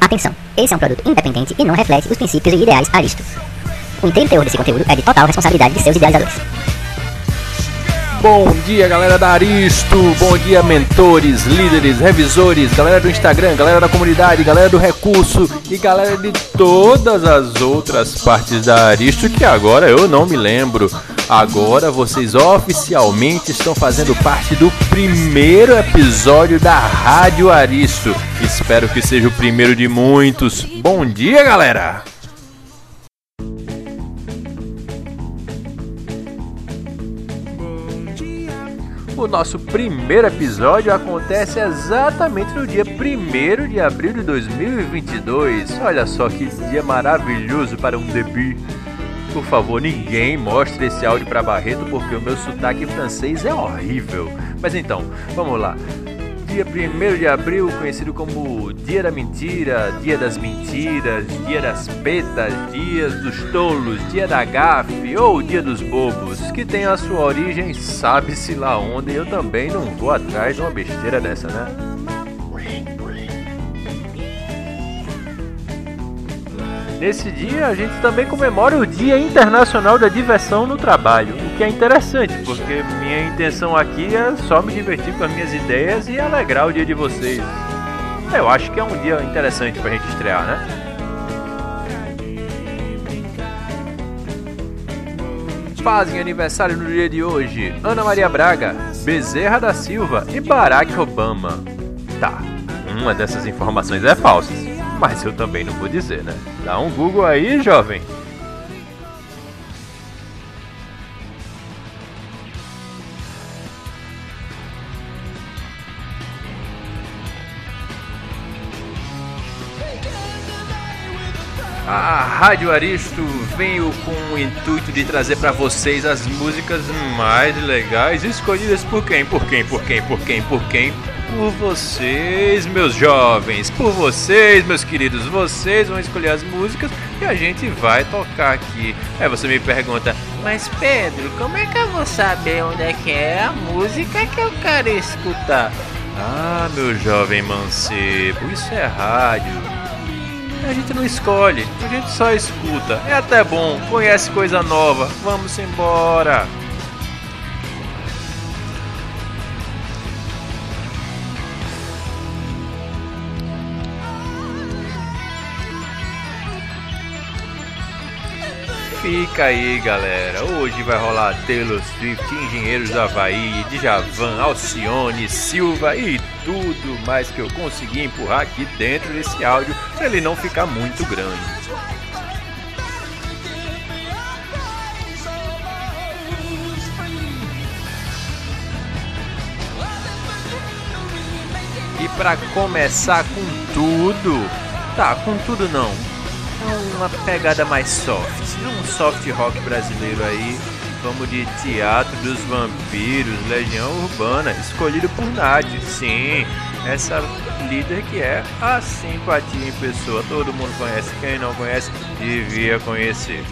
Atenção, esse é um produto independente e não reflete os princípios e ideais Aristo. O inteiro teor desse conteúdo é de total responsabilidade de seus idealizadores. Bom dia, galera da Aristo. Bom dia, mentores, líderes, revisores, galera do Instagram, galera da comunidade, galera do recurso e galera de todas as outras partes da Aristo que agora eu não me lembro. Agora vocês oficialmente estão fazendo parte do primeiro episódio da Rádio Aristo. Espero que seja o primeiro de muitos. Bom dia, galera! O nosso primeiro episódio acontece exatamente no dia 1 de abril de 2022. Olha só que dia maravilhoso para um debut. Por favor, ninguém mostre esse áudio para Barreto porque o meu sotaque francês é horrível. Mas então, vamos lá dia 1 de abril, conhecido como Dia da Mentira, Dia das Mentiras, Dia das Petas, Dias dos Tolos, Dia da Gafe ou Dia dos Bobos, que tem a sua origem sabe-se lá onde, eu também não vou atrás de uma besteira dessa, né? Nesse dia, a gente também comemora o Dia Internacional da Diversão no Trabalho, o que é interessante, porque minha intenção aqui é só me divertir com as minhas ideias e alegrar o dia de vocês. Eu acho que é um dia interessante pra gente estrear, né? Fazem aniversário no dia de hoje Ana Maria Braga, Bezerra da Silva e Barack Obama. Tá, uma dessas informações é falsa mas eu também não vou dizer, né? Dá um Google aí, jovem. A Rádio Aristo veio com o intuito de trazer para vocês as músicas mais legais escolhidas por quem? Por quem? Por quem? Por quem? Por quem? Por vocês, meus jovens, por vocês, meus queridos, vocês vão escolher as músicas e a gente vai tocar aqui. Aí você me pergunta, mas Pedro, como é que eu vou saber onde é que é a música que eu quero escutar? Ah, meu jovem mancebo, isso é rádio. A gente não escolhe, a gente só escuta. É até bom, conhece coisa nova. Vamos embora. Fica aí, galera. Hoje vai rolar Taylor Swift, Engenheiros do Havaí, Djavan, Alcione, Silva e tudo mais que eu consegui empurrar aqui dentro desse áudio para ele não ficar muito grande. E para começar com tudo, tá, com tudo não, uma pegada mais soft, soft rock brasileiro aí. Vamos de Teatro dos Vampiros, Legião Urbana, escolhido por Nádia. Sim, essa líder que é a simpatia em pessoa. Todo mundo conhece, quem não conhece, devia conhecer.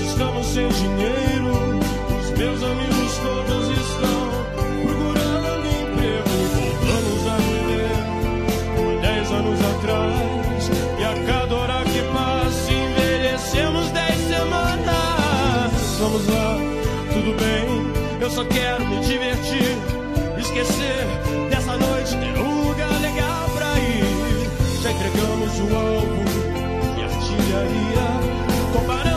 Estamos sem dinheiro. Os meus amigos todos estão procurando emprego. Voltamos a viver como 10 anos atrás. E a cada hora que passa, envelhecemos 10 semanas. Vamos lá, tudo bem. Eu só quero me divertir, esquecer dessa noite, ter um lugar legal pra ir. Já entregamos o alvo e artilharia. Vidas.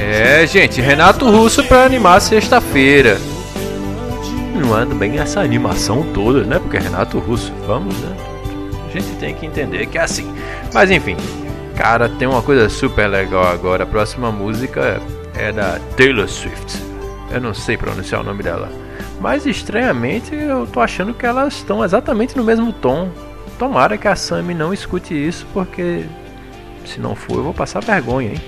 É, gente, Renato Russo pra animar sexta-feira. Não anda bem essa animação toda, né? Porque é Renato Russo, vamos, né? A gente tem que entender que é assim. Mas enfim, cara, tem uma coisa super legal agora. A próxima música é da Taylor Swift. Eu não sei pronunciar o nome dela. Mas estranhamente eu tô achando que elas estão exatamente no mesmo tom. Tomara que a Sammy não escute isso, porque se não for eu vou passar vergonha, hein?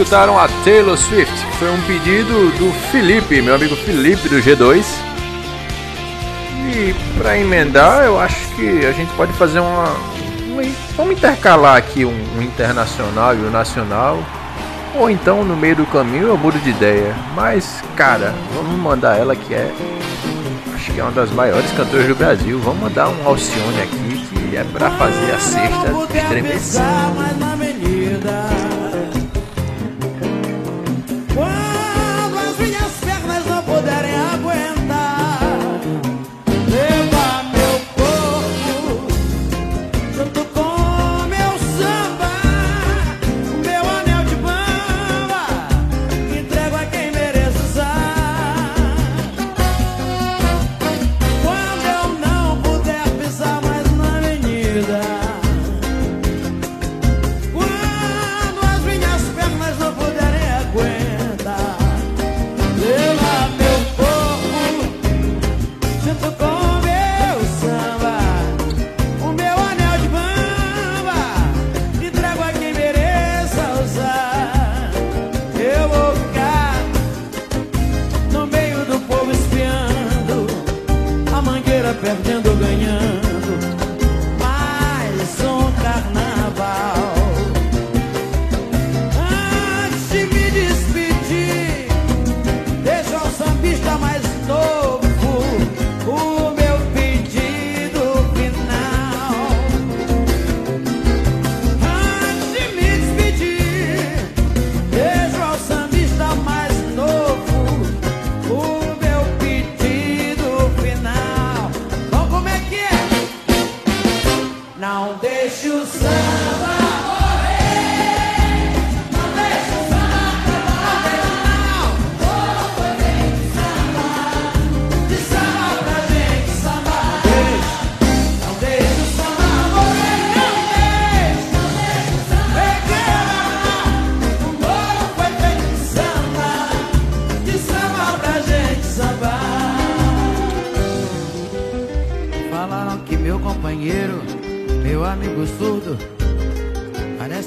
Escutaram a Taylor Swift, foi um pedido do Felipe, meu amigo Felipe do G2. E para emendar, eu acho que a gente pode fazer uma. uma vamos intercalar aqui um, um internacional e um nacional. Ou então no meio do caminho eu mudo de ideia. Mas, cara, vamos mandar ela que é. Acho que é uma das maiores cantoras do Brasil. Vamos mandar um Alcione aqui que é pra fazer a sexta estremecer. Perdendo,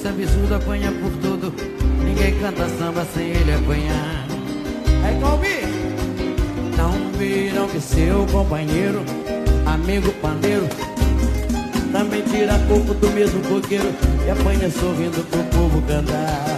absurdo, apanha por tudo. Ninguém canta samba sem ele apanhar. Aí, Calbi, não viram que seu companheiro, amigo pandeiro, também tira coco do mesmo coqueiro e apanha sorrindo pro povo cantar.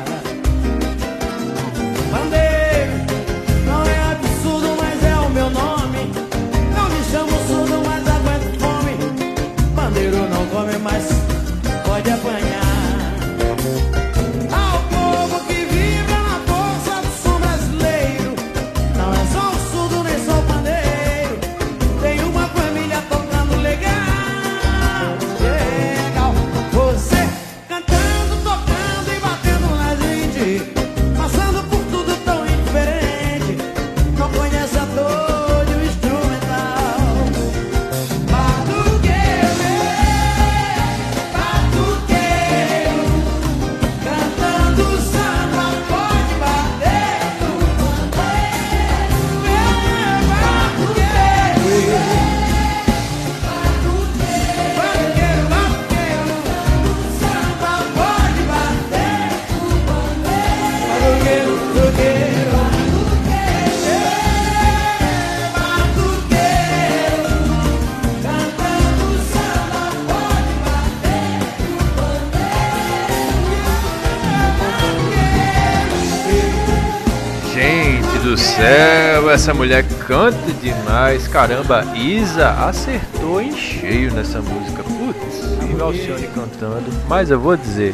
Do céu, essa mulher canta demais. Caramba, Isa acertou em cheio nessa música. Putz, o Alcione cantando. Mas eu vou dizer,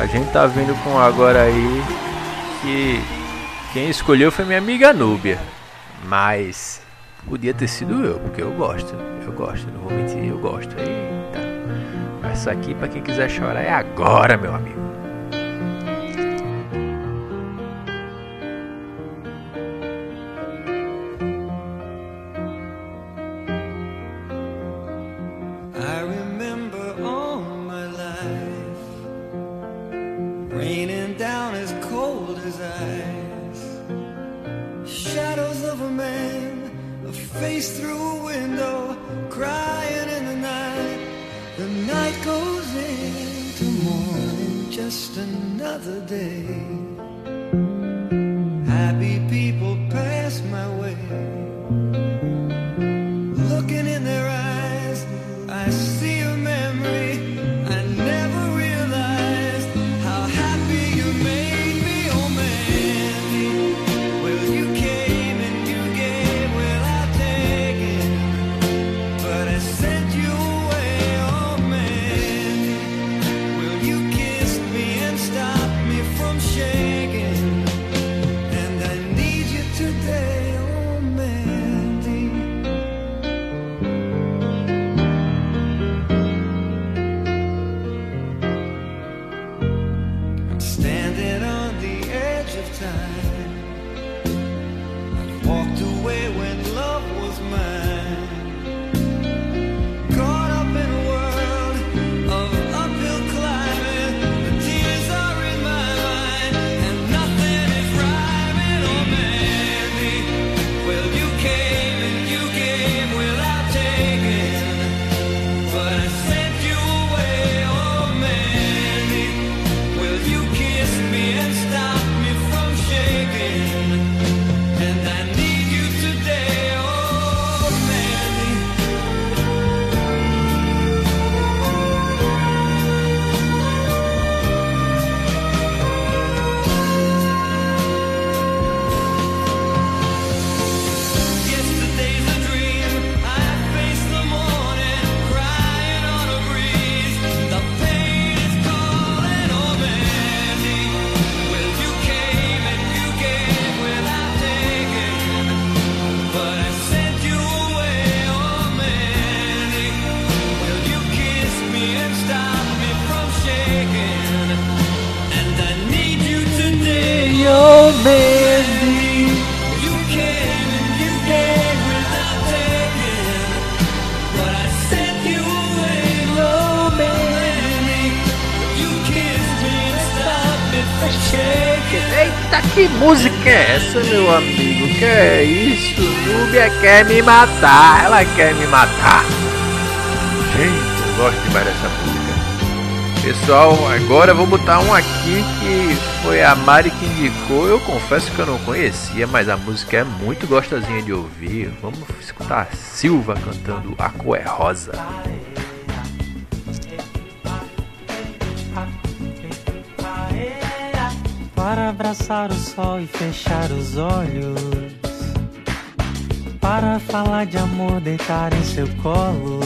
a gente tá vindo com agora aí que quem escolheu foi minha amiga Núbia. Mas podia ter sido eu, porque eu gosto. Eu gosto, não vou mentir, eu gosto. Eita. Essa aqui, pra quem quiser chorar, é agora, meu amigo. Just another day. Time. Walked away meu amigo? Que é isso? Núbia quer me matar, ela quer me matar. Gente, eu gosto demais dessa música. Pessoal, agora vou botar um aqui que foi a Mari que indicou. Eu confesso que eu não conhecia, mas a música é muito gostosinha de ouvir. Vamos escutar a Silva cantando A Cor é Rosa. Para abraçar o sol e fechar os olhos. Para falar de amor, deitar em seu colo.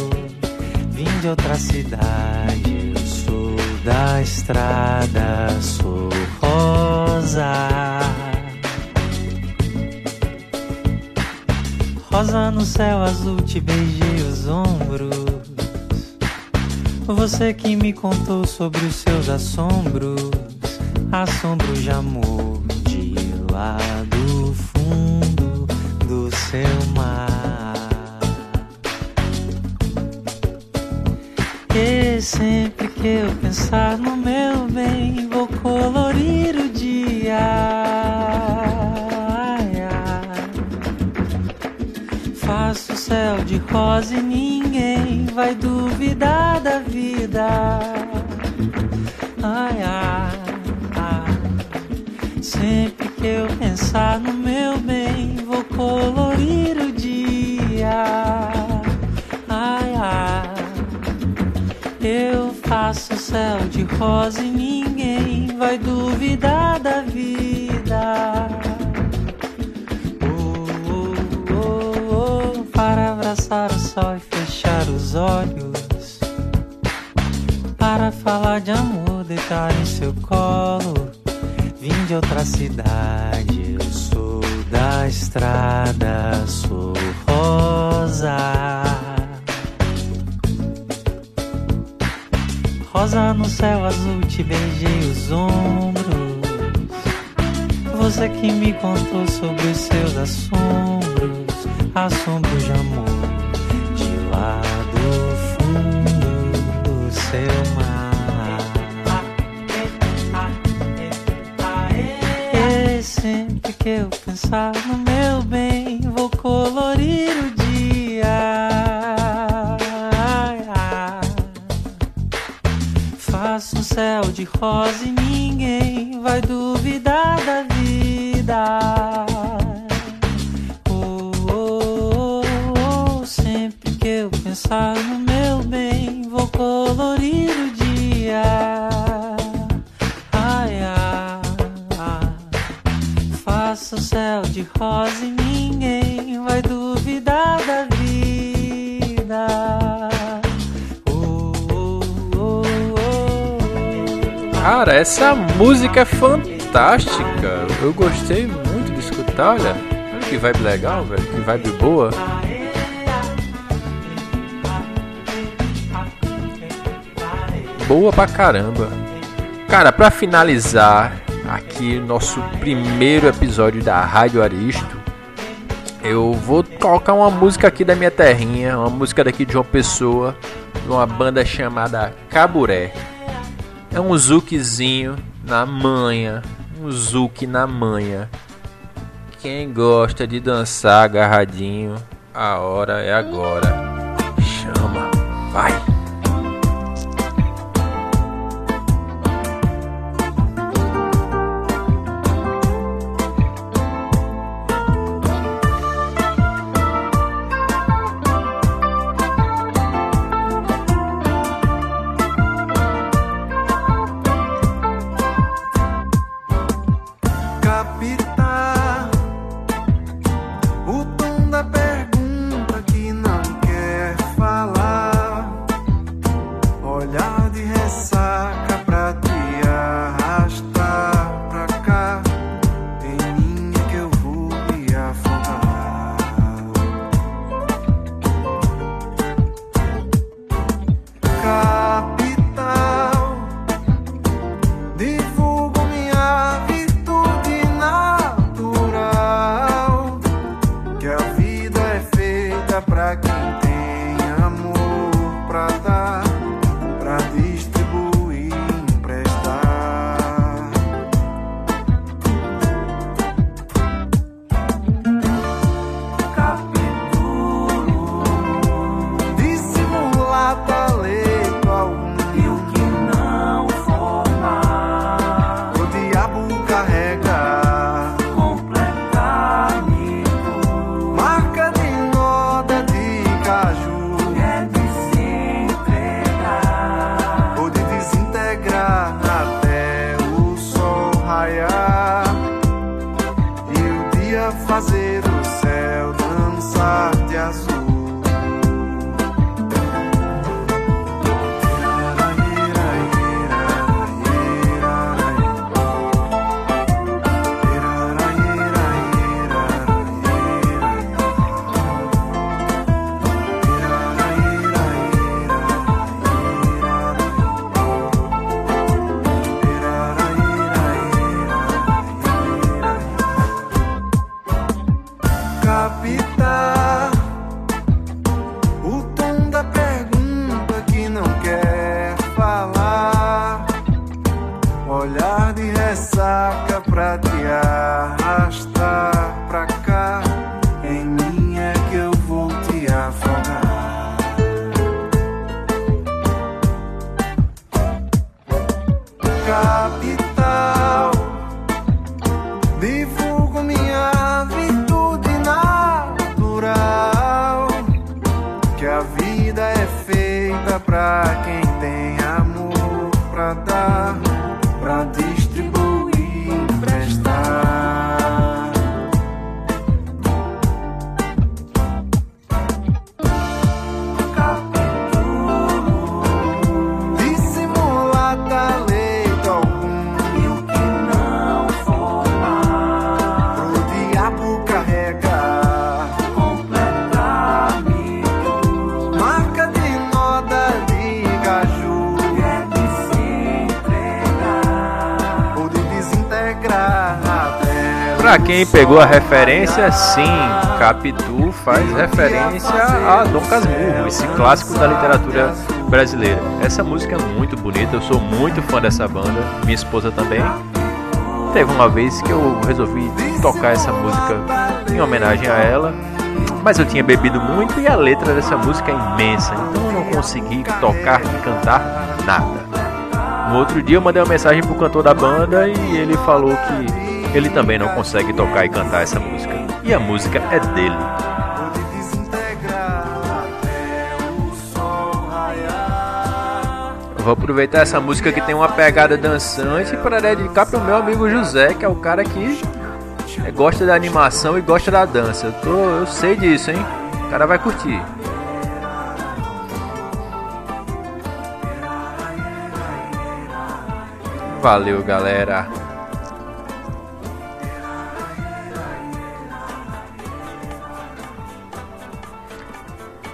Vim de outra cidade, eu sou da estrada, sou rosa. Rosa no céu azul, te beijei os ombros. Você que me contou sobre os seus assombros, assombros de amor de lá do fundo do seu mar. E sempre que eu pensar no meu bem, vou colorir o dia. Faço o céu de rosa e ninguém vai duvidar da vida. Ai, ai. Sempre que eu pensar no meu bem, vou colorir o dia. Ai, ai. Eu faço céu de rosa e ninguém vai duvidar da vida. Oh, oh, oh, oh, para abraçar o sol e fechar os olhos. Para falar de amor, deitar em seu colo. De outra cidade, eu sou da estrada, sou rosa. Rosa no céu azul, te beijei os ombros. Você que me contou sobre os seus assombros, assombros de amor, de lá do fundo do seu que eu pensar no meu bem, vou colorir o dia. Ai, ai. Faço um céu de rosa e ninguém vai duvidar Faça o céu de rosa e ninguém vai duvidar da vida. Cara, essa música é fantástica. Eu gostei muito de escutar, olha. Olha que vibe legal, velho. Que vibe boa. Boa pra caramba. Cara, pra finalizar aqui nosso primeiro episódio da Rádio Aristo, eu vou colocar uma música aqui da minha terrinha, uma música daqui de uma pessoa, de uma banda chamada Caburé. É um zuquezinho na manha, um zuque na manha. Quem gosta de dançar agarradinho, a hora é agora. Chama, vai. Quem pegou a referência, sim, Capitu faz referência a Dom Casmurro, esse clássico da literatura brasileira. Essa música é muito bonita, eu sou muito fã dessa banda, minha esposa também. Teve uma vez que eu resolvi tocar essa música em homenagem a ela, mas eu tinha bebido muito e a letra dessa música é imensa, então eu não consegui tocar e cantar nada. No outro dia eu mandei uma mensagem pro cantor da banda e ele falou que ele também não consegue tocar e cantar essa música. E a música é dele. Vou aproveitar essa música que tem uma pegada dançante para dedicar pro meu amigo José, que é o cara que gosta da animação e gosta da dança. Eu, tô, eu sei disso, hein? O cara vai curtir. Valeu, galera.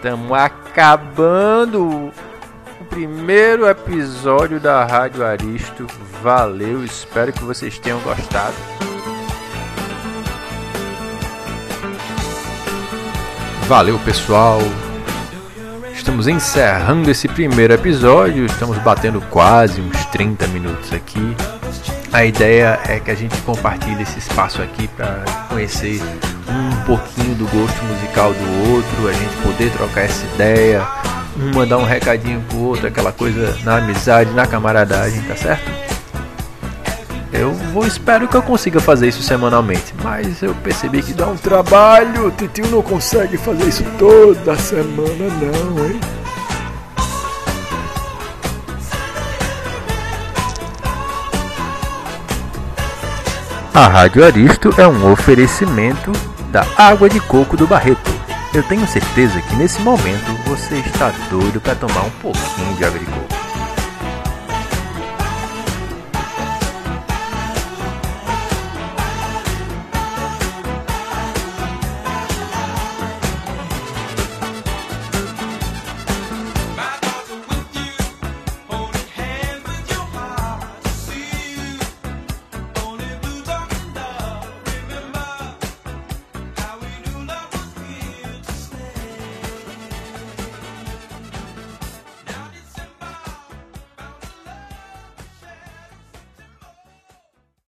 Estamos acabando o primeiro episódio da Rádio Aristo. Valeu, espero que vocês tenham gostado. Valeu, pessoal. Estamos encerrando esse primeiro episódio. Estamos batendo quase uns 30 minutos aqui. A ideia é que a gente compartilhe esse espaço aqui para conhecer um pouquinho do gosto musical do outro, a gente poder trocar essa ideia, um mandar um recadinho pro outro, aquela coisa na amizade, na camaradagem, tá certo? Eu vou espero que eu consiga fazer isso semanalmente, mas eu percebi que dá um trabalho, o Titio não consegue fazer isso toda semana não, hein? A Rádio Aristo é um oferecimento da água de coco do Barreto. Eu tenho certeza que nesse momento você está doido para tomar um pouquinho de água de coco.